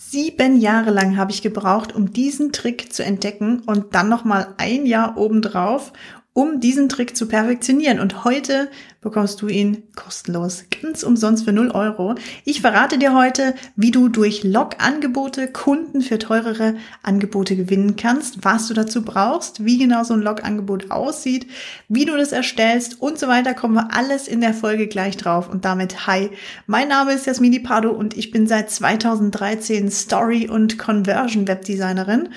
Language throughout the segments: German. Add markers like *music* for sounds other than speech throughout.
Sieben Jahre lang habe ich gebraucht, um diesen Trick zu entdecken und dann noch mal ein Jahr obendrauf, um diesen Trick zu perfektionieren. Und heute bekommst du ihn kostenlos, ganz umsonst für 0 Euro. Ich verrate dir heute, wie du durch Log-Angebote Kunden für teurere Angebote gewinnen kannst, was du dazu brauchst, wie genau so ein Log-Angebot aussieht, wie du das erstellst und so weiter. Kommen wir alles in der Folge gleich drauf. Und damit hi, mein Name ist Jasmini Pardo und ich bin seit 2013 Story- und Conversion-Webdesignerin.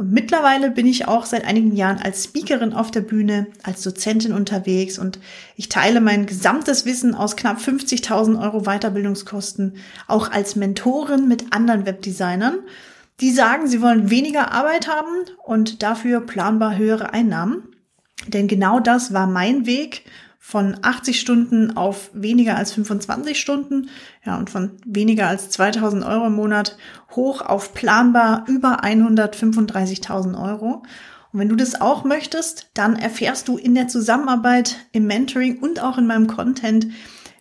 Und mittlerweile bin ich auch seit einigen Jahren als Speakerin auf der Bühne, als Dozentin unterwegs und ich teile mein gesamtes Wissen aus knapp 50.000 Euro Weiterbildungskosten auch als Mentorin mit anderen Webdesignern, die sagen, sie wollen weniger Arbeit haben und dafür planbar höhere Einnahmen. Denn genau das war mein Weg von 80 Stunden auf weniger als 25 Stunden, ja, und von weniger als 2000 Euro im Monat hoch auf planbar über 135.000 Euro. Und wenn du das auch möchtest, dann erfährst du in der Zusammenarbeit, im Mentoring und auch in meinem Content,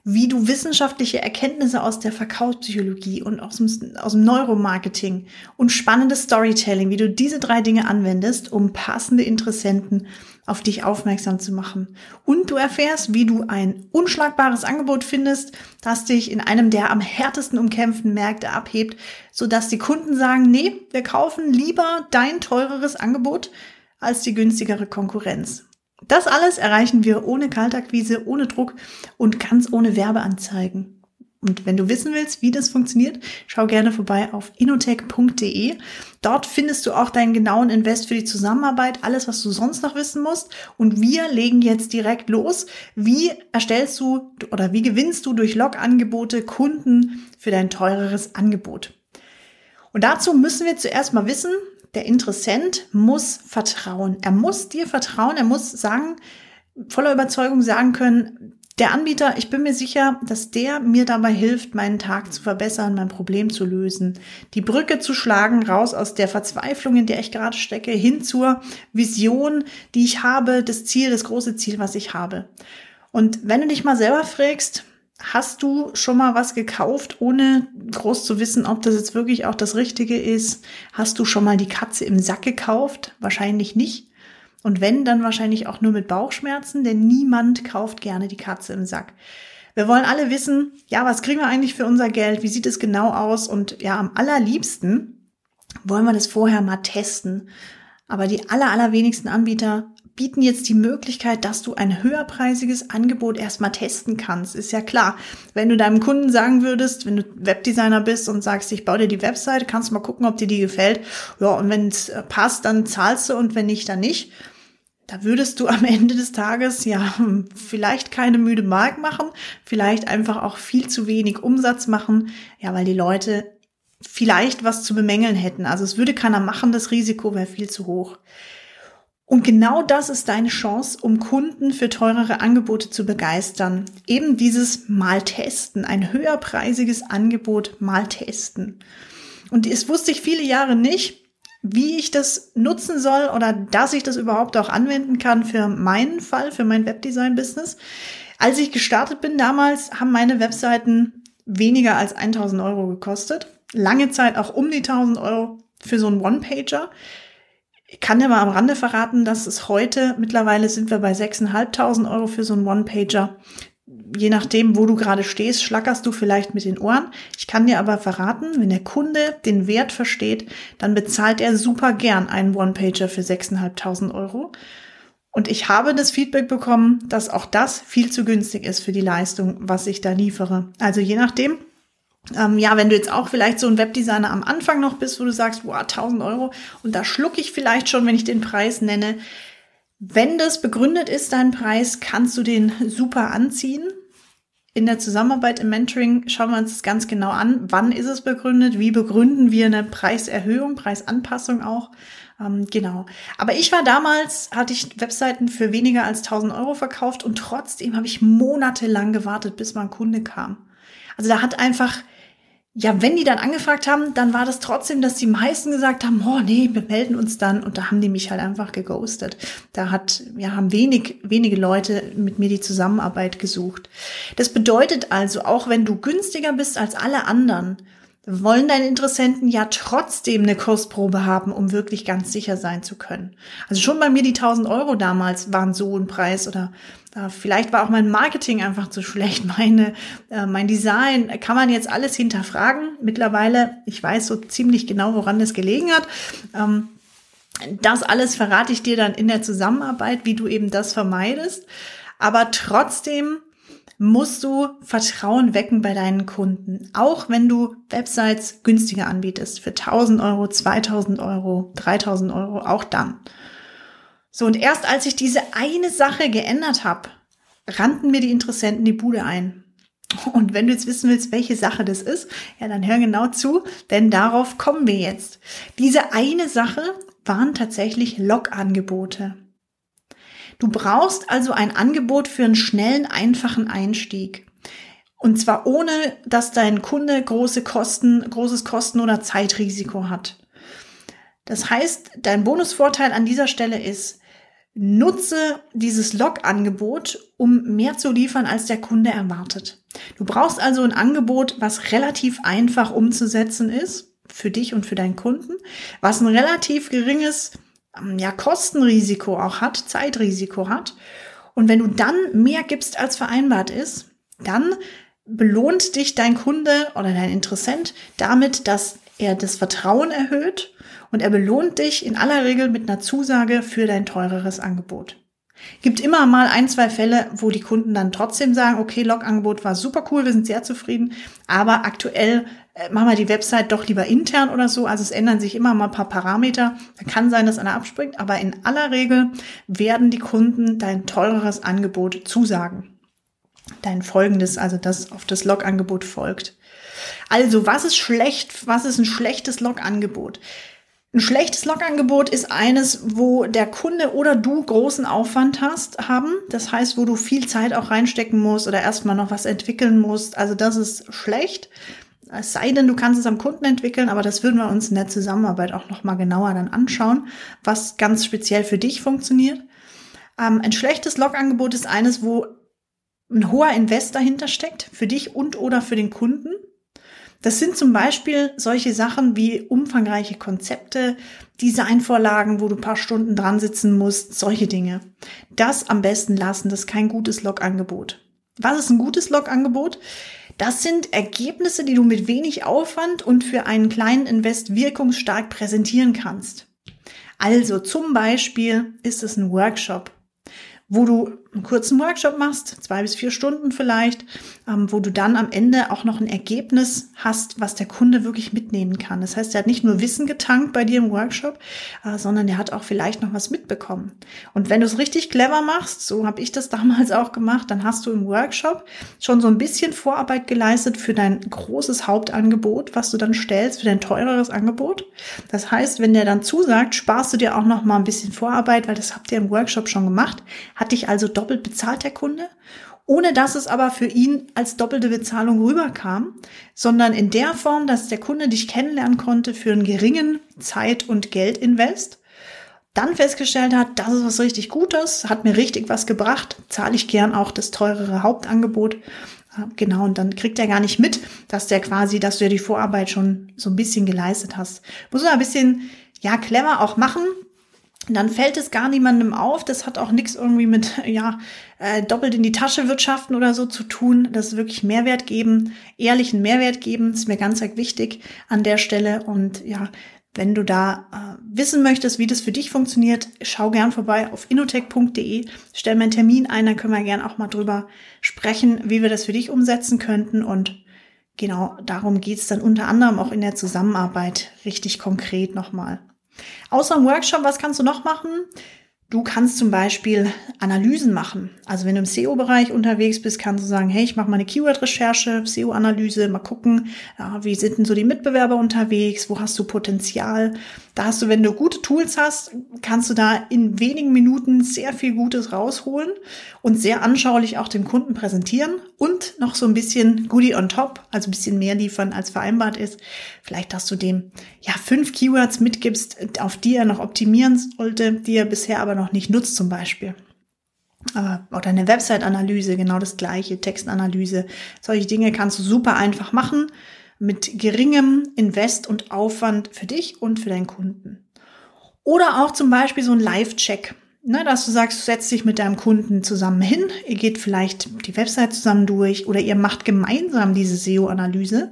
wie du wissenschaftliche Erkenntnisse aus der Verkaufspsychologie und aus dem, aus dem Neuromarketing und spannendes Storytelling, wie du diese drei Dinge anwendest, um passende Interessenten auf dich aufmerksam zu machen. Und du erfährst, wie du ein unschlagbares Angebot findest, das dich in einem der am härtesten umkämpften Märkte abhebt, sodass die Kunden sagen, nee, wir kaufen lieber dein teureres Angebot als die günstigere Konkurrenz. Das alles erreichen wir ohne Kaltakquise, ohne Druck und ganz ohne Werbeanzeigen. Und wenn du wissen willst, wie das funktioniert, schau gerne vorbei auf inotech.de. Dort findest du auch deinen genauen Invest für die Zusammenarbeit, alles, was du sonst noch wissen musst. Und wir legen jetzt direkt los. Wie erstellst du oder wie gewinnst du durch Log-Angebote Kunden für dein teureres Angebot? Und dazu müssen wir zuerst mal wissen, der Interessent muss vertrauen. Er muss dir vertrauen. Er muss sagen, voller Überzeugung sagen können, der Anbieter, ich bin mir sicher, dass der mir dabei hilft, meinen Tag zu verbessern, mein Problem zu lösen, die Brücke zu schlagen, raus aus der Verzweiflung, in der ich gerade stecke, hin zur Vision, die ich habe, das Ziel, das große Ziel, was ich habe. Und wenn du dich mal selber fragst, Hast du schon mal was gekauft, ohne groß zu wissen, ob das jetzt wirklich auch das Richtige ist? Hast du schon mal die Katze im Sack gekauft? Wahrscheinlich nicht. Und wenn, dann wahrscheinlich auch nur mit Bauchschmerzen, denn niemand kauft gerne die Katze im Sack. Wir wollen alle wissen, ja, was kriegen wir eigentlich für unser Geld? Wie sieht es genau aus? Und ja, am allerliebsten wollen wir das vorher mal testen. Aber die aller, allerwenigsten Anbieter bieten jetzt die Möglichkeit, dass du ein höherpreisiges Angebot erstmal testen kannst. Ist ja klar. Wenn du deinem Kunden sagen würdest, wenn du Webdesigner bist und sagst, ich baue dir die Website, kannst du mal gucken, ob dir die gefällt. Ja, und wenn es äh, passt, dann zahlst du und wenn nicht, dann nicht. Da würdest du am *laughs* Ende des Tages ja vielleicht keine müde Mark machen, vielleicht einfach auch viel zu wenig Umsatz machen, ja, weil die Leute vielleicht was zu bemängeln hätten. Also es würde keiner machen, das Risiko wäre viel zu hoch. Und genau das ist deine Chance, um Kunden für teurere Angebote zu begeistern. Eben dieses Mal testen, ein höherpreisiges Angebot mal testen. Und es wusste ich viele Jahre nicht, wie ich das nutzen soll oder dass ich das überhaupt auch anwenden kann für meinen Fall, für mein Webdesign-Business. Als ich gestartet bin damals, haben meine Webseiten weniger als 1000 Euro gekostet. Lange Zeit auch um die 1000 Euro für so einen One-Pager. Ich kann dir mal am Rande verraten, dass es heute, mittlerweile sind wir bei 6.500 Euro für so einen One-Pager. Je nachdem, wo du gerade stehst, schlackerst du vielleicht mit den Ohren. Ich kann dir aber verraten, wenn der Kunde den Wert versteht, dann bezahlt er super gern einen One-Pager für 6.500 Euro. Und ich habe das Feedback bekommen, dass auch das viel zu günstig ist für die Leistung, was ich da liefere. Also je nachdem, ähm, ja, wenn du jetzt auch vielleicht so ein Webdesigner am Anfang noch bist, wo du sagst, wow, 1000 Euro und da schlucke ich vielleicht schon, wenn ich den Preis nenne. Wenn das begründet ist, dein Preis, kannst du den super anziehen. In der Zusammenarbeit im Mentoring schauen wir uns das ganz genau an. Wann ist es begründet? Wie begründen wir eine Preiserhöhung, Preisanpassung auch? Ähm, genau. Aber ich war damals, hatte ich Webseiten für weniger als 1000 Euro verkauft und trotzdem habe ich monatelang gewartet, bis mein Kunde kam. Also da hat einfach, ja, wenn die dann angefragt haben, dann war das trotzdem, dass die meisten gesagt haben, oh nee, wir melden uns dann und da haben die mich halt einfach geghostet. Da hat, ja, haben wenig, wenige Leute mit mir die Zusammenarbeit gesucht. Das bedeutet also, auch wenn du günstiger bist als alle anderen, wollen deine Interessenten ja trotzdem eine Kursprobe haben, um wirklich ganz sicher sein zu können. Also schon bei mir die 1000 Euro damals waren so ein Preis oder äh, vielleicht war auch mein Marketing einfach zu schlecht. *laughs* Meine, äh, mein Design kann man jetzt alles hinterfragen. Mittlerweile, ich weiß so ziemlich genau, woran das gelegen hat. Ähm, das alles verrate ich dir dann in der Zusammenarbeit, wie du eben das vermeidest. Aber trotzdem musst du Vertrauen wecken bei deinen Kunden. Auch wenn du Websites günstiger anbietest. Für 1000 Euro, 2000 Euro, 3000 Euro, auch dann. So, und erst als ich diese eine Sache geändert habe, rannten mir die Interessenten die Bude ein. Und wenn du jetzt wissen willst, welche Sache das ist, ja, dann hör genau zu, denn darauf kommen wir jetzt. Diese eine Sache waren tatsächlich Log-Angebote. Du brauchst also ein Angebot für einen schnellen, einfachen Einstieg. Und zwar ohne, dass dein Kunde große Kosten, großes Kosten- oder Zeitrisiko hat. Das heißt, dein Bonusvorteil an dieser Stelle ist, nutze dieses Log-Angebot, um mehr zu liefern, als der Kunde erwartet. Du brauchst also ein Angebot, was relativ einfach umzusetzen ist, für dich und für deinen Kunden, was ein relativ geringes ja, Kostenrisiko auch hat, Zeitrisiko hat. Und wenn du dann mehr gibst, als vereinbart ist, dann belohnt dich dein Kunde oder dein Interessent damit, dass er das Vertrauen erhöht und er belohnt dich in aller Regel mit einer Zusage für dein teureres Angebot. Gibt immer mal ein, zwei Fälle, wo die Kunden dann trotzdem sagen, okay, Log-Angebot war super cool, wir sind sehr zufrieden, aber aktuell äh, machen wir die Website doch lieber intern oder so. Also es ändern sich immer mal ein paar Parameter. Da kann sein, dass einer abspringt, aber in aller Regel werden die Kunden dein teureres Angebot zusagen. Dein folgendes, also das auf das Log-Angebot folgt. Also, was ist schlecht? Was ist ein schlechtes Log-Angebot? Ein schlechtes Log-Angebot ist eines, wo der Kunde oder du großen Aufwand hast, haben. Das heißt, wo du viel Zeit auch reinstecken musst oder erstmal noch was entwickeln musst. Also das ist schlecht. Es sei denn, du kannst es am Kunden entwickeln, aber das würden wir uns in der Zusammenarbeit auch nochmal genauer dann anschauen, was ganz speziell für dich funktioniert. Ähm, ein schlechtes Log-Angebot ist eines, wo ein hoher Invest dahinter steckt, für dich und oder für den Kunden. Das sind zum Beispiel solche Sachen wie umfangreiche Konzepte, Designvorlagen, wo du ein paar Stunden dran sitzen musst, solche Dinge. Das am besten lassen, das ist kein gutes Log-Angebot. Was ist ein gutes Log-Angebot? Das sind Ergebnisse, die du mit wenig Aufwand und für einen kleinen Invest wirkungsstark präsentieren kannst. Also zum Beispiel ist es ein Workshop wo du einen kurzen Workshop machst, zwei bis vier Stunden vielleicht, ähm, wo du dann am Ende auch noch ein Ergebnis hast, was der Kunde wirklich mitnehmen kann. Das heißt, er hat nicht nur Wissen getankt bei dir im Workshop, äh, sondern er hat auch vielleicht noch was mitbekommen. Und wenn du es richtig clever machst, so habe ich das *laughs* damals auch gemacht, dann hast du im Workshop schon so ein bisschen Vorarbeit geleistet für dein großes Hauptangebot, was du dann stellst, für dein teureres Angebot. Das heißt, wenn der dann zusagt, sparst du dir auch noch mal ein bisschen Vorarbeit, weil das habt ihr im Workshop schon gemacht hat dich also doppelt bezahlt, der Kunde, ohne dass es aber für ihn als doppelte Bezahlung rüberkam, sondern in der Form, dass der Kunde dich kennenlernen konnte für einen geringen Zeit- und Geldinvest, dann festgestellt hat, das ist was richtig Gutes, hat mir richtig was gebracht, zahle ich gern auch das teurere Hauptangebot. Genau, und dann kriegt er gar nicht mit, dass der quasi, dass du ja die Vorarbeit schon so ein bisschen geleistet hast. Muss man ein bisschen, ja, clever auch machen, dann fällt es gar niemandem auf. Das hat auch nichts irgendwie mit, *laughs* ja, äh, doppelt in die Tasche wirtschaften oder so zu tun. Das ist wirklich Mehrwert geben, ehrlichen Mehrwert geben, ist mir ganz wichtig an der Stelle. Und ja, wenn du da äh, wissen möchtest, wie das für dich funktioniert, schau gern vorbei auf inotech.de, stell mir einen Termin ein, dann können wir gern auch mal drüber sprechen, wie wir das für dich umsetzen könnten. Und genau darum geht's dann unter anderem auch in der Zusammenarbeit richtig konkret nochmal. Außer im Workshop, was kannst du noch machen? Du kannst zum Beispiel Analysen machen. Also wenn du im SEO-Bereich unterwegs bist, kannst du sagen, hey, ich mache mal eine Keyword-Recherche, SEO-Analyse, mal gucken, wie sind denn so die Mitbewerber unterwegs, wo hast du Potenzial. Da hast du, wenn du gute Tools hast, kannst du da in wenigen Minuten sehr viel Gutes rausholen und sehr anschaulich auch dem Kunden präsentieren und noch so ein bisschen Goodie on top, also ein bisschen mehr liefern, als vereinbart ist. Vielleicht, dass du dem ja fünf Keywords mitgibst, auf die er noch optimieren sollte, die er bisher aber noch nicht nutzt zum Beispiel. Oder eine Website-Analyse, genau das gleiche, Textanalyse. Solche Dinge kannst du super einfach machen. Mit geringem Invest und Aufwand für dich und für deinen Kunden. Oder auch zum Beispiel so ein Live-Check. Ne, dass du sagst, du setzt dich mit deinem Kunden zusammen hin, ihr geht vielleicht die Website zusammen durch oder ihr macht gemeinsam diese SEO-Analyse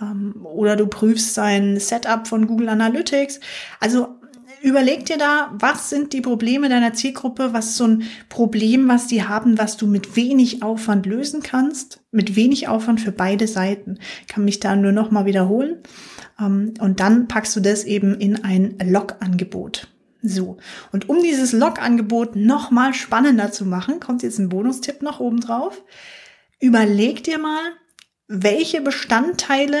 ähm, oder du prüfst sein Setup von Google Analytics. Also überleg dir da, was sind die Probleme deiner Zielgruppe, was ist so ein Problem, was die haben, was du mit wenig Aufwand lösen kannst, mit wenig Aufwand für beide Seiten. Ich kann mich da nur noch mal wiederholen. Ähm, und dann packst du das eben in ein Log-Angebot. So, und um dieses Log-Angebot noch mal spannender zu machen, kommt jetzt ein Bonustipp noch oben drauf. Überleg dir mal, welche Bestandteile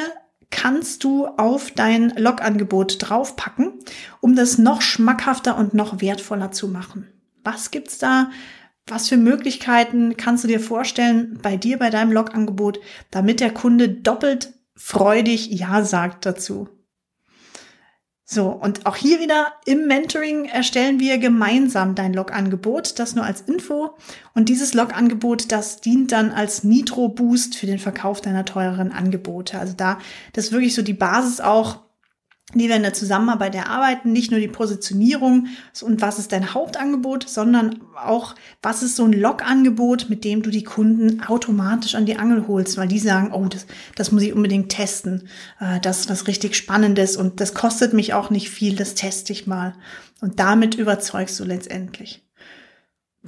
kannst du auf dein Log-Angebot draufpacken, um das noch schmackhafter und noch wertvoller zu machen. Was gibt's da? Was für Möglichkeiten kannst du dir vorstellen bei dir, bei deinem Log-Angebot, damit der Kunde doppelt freudig Ja sagt dazu? So, und auch hier wieder im Mentoring erstellen wir gemeinsam dein Log-Angebot, das nur als Info. Und dieses Log-Angebot, das dient dann als Nitro-Boost für den Verkauf deiner teureren Angebote. Also da, das ist wirklich so die Basis auch die wir in der Zusammenarbeit erarbeiten, nicht nur die Positionierung und was ist dein Hauptangebot, sondern auch, was ist so ein Log-Angebot, mit dem du die Kunden automatisch an die Angel holst, weil die sagen, oh, das, das muss ich unbedingt testen, äh, das ist was richtig Spannendes und das kostet mich auch nicht viel, das teste ich mal. Und damit überzeugst du letztendlich.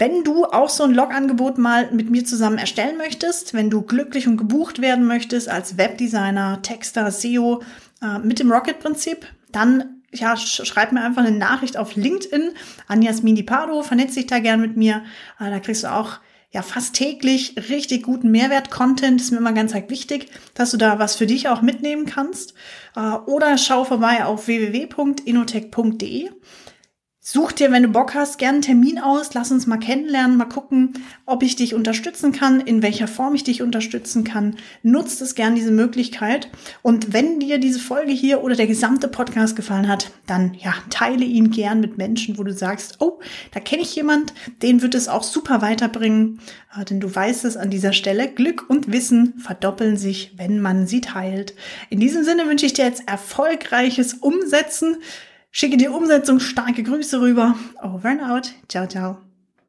Wenn du auch so ein Log-Angebot mal mit mir zusammen erstellen möchtest, wenn du glücklich und gebucht werden möchtest als Webdesigner, Texter, SEO, äh, mit dem Rocket-Prinzip, dann ja, schreib mir einfach eine Nachricht auf LinkedIn an Jasmini Pardo, vernetz dich da gern mit mir. Äh, da kriegst du auch ja fast täglich richtig guten Mehrwert-Content. Ist mir immer ganz wichtig, dass du da was für dich auch mitnehmen kannst. Äh, oder schau vorbei auf www.inotech.de. Such dir, wenn du Bock hast, gerne einen Termin aus. Lass uns mal kennenlernen, mal gucken, ob ich dich unterstützen kann, in welcher Form ich dich unterstützen kann. Nutzt es gern diese Möglichkeit. Und wenn dir diese Folge hier oder der gesamte Podcast gefallen hat, dann ja, teile ihn gern mit Menschen, wo du sagst, oh, da kenne ich jemand, den wird es auch super weiterbringen. Äh, denn du weißt es an dieser Stelle, Glück und Wissen verdoppeln sich, wenn man sie teilt. In diesem Sinne wünsche ich dir jetzt erfolgreiches Umsetzen. Schicke dir Umsetzung starke Grüße rüber. Over and out. Ciao, ciao.